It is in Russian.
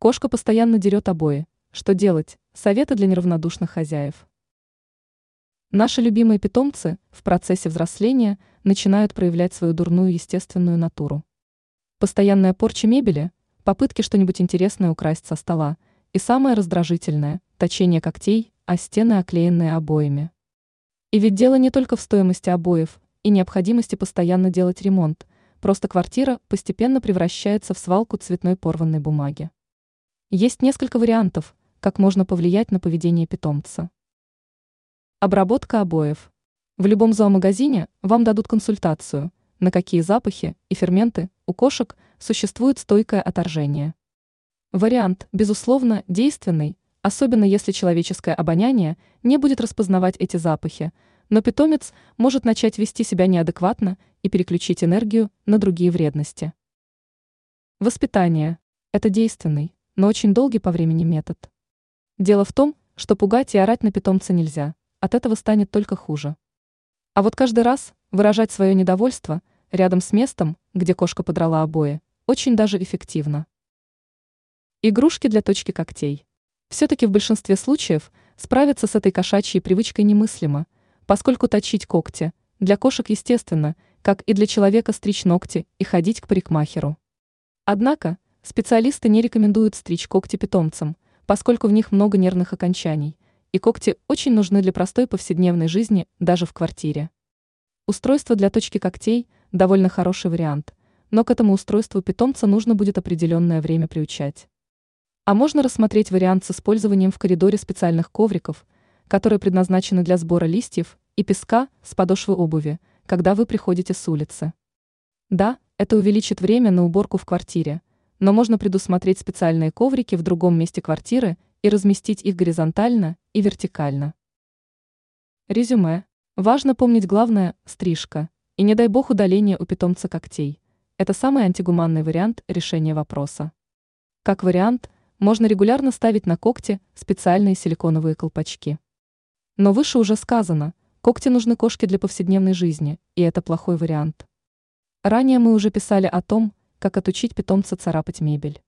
Кошка постоянно дерет обои. Что делать? Советы для неравнодушных хозяев. Наши любимые питомцы в процессе взросления начинают проявлять свою дурную естественную натуру. Постоянная порча мебели, попытки что-нибудь интересное украсть со стола и самое раздражительное – точение когтей, а стены оклеенные обоями. И ведь дело не только в стоимости обоев и необходимости постоянно делать ремонт, просто квартира постепенно превращается в свалку цветной порванной бумаги. Есть несколько вариантов, как можно повлиять на поведение питомца. Обработка обоев. В любом зоомагазине вам дадут консультацию, на какие запахи и ферменты у кошек существует стойкое отторжение. Вариант, безусловно, действенный, особенно если человеческое обоняние не будет распознавать эти запахи, но питомец может начать вести себя неадекватно и переключить энергию на другие вредности. Воспитание – это действенный, но очень долгий по времени метод. Дело в том, что пугать и орать на питомца нельзя, от этого станет только хуже. А вот каждый раз выражать свое недовольство рядом с местом, где кошка подрала обои, очень даже эффективно. Игрушки для точки когтей. Все-таки в большинстве случаев справиться с этой кошачьей привычкой немыслимо – поскольку точить когти для кошек естественно, как и для человека стричь ногти и ходить к парикмахеру. Однако специалисты не рекомендуют стричь когти питомцам, поскольку в них много нервных окончаний, и когти очень нужны для простой повседневной жизни даже в квартире. Устройство для точки когтей – довольно хороший вариант, но к этому устройству питомца нужно будет определенное время приучать. А можно рассмотреть вариант с использованием в коридоре специальных ковриков, которые предназначены для сбора листьев и песка с подошвы обуви, когда вы приходите с улицы. Да, это увеличит время на уборку в квартире, но можно предусмотреть специальные коврики в другом месте квартиры и разместить их горизонтально и вертикально. Резюме. Важно помнить главное – стрижка, и не дай бог удаление у питомца когтей. Это самый антигуманный вариант решения вопроса. Как вариант, можно регулярно ставить на когти специальные силиконовые колпачки. Но выше уже сказано, когти нужны кошке для повседневной жизни, и это плохой вариант. Ранее мы уже писали о том, как отучить питомца царапать мебель.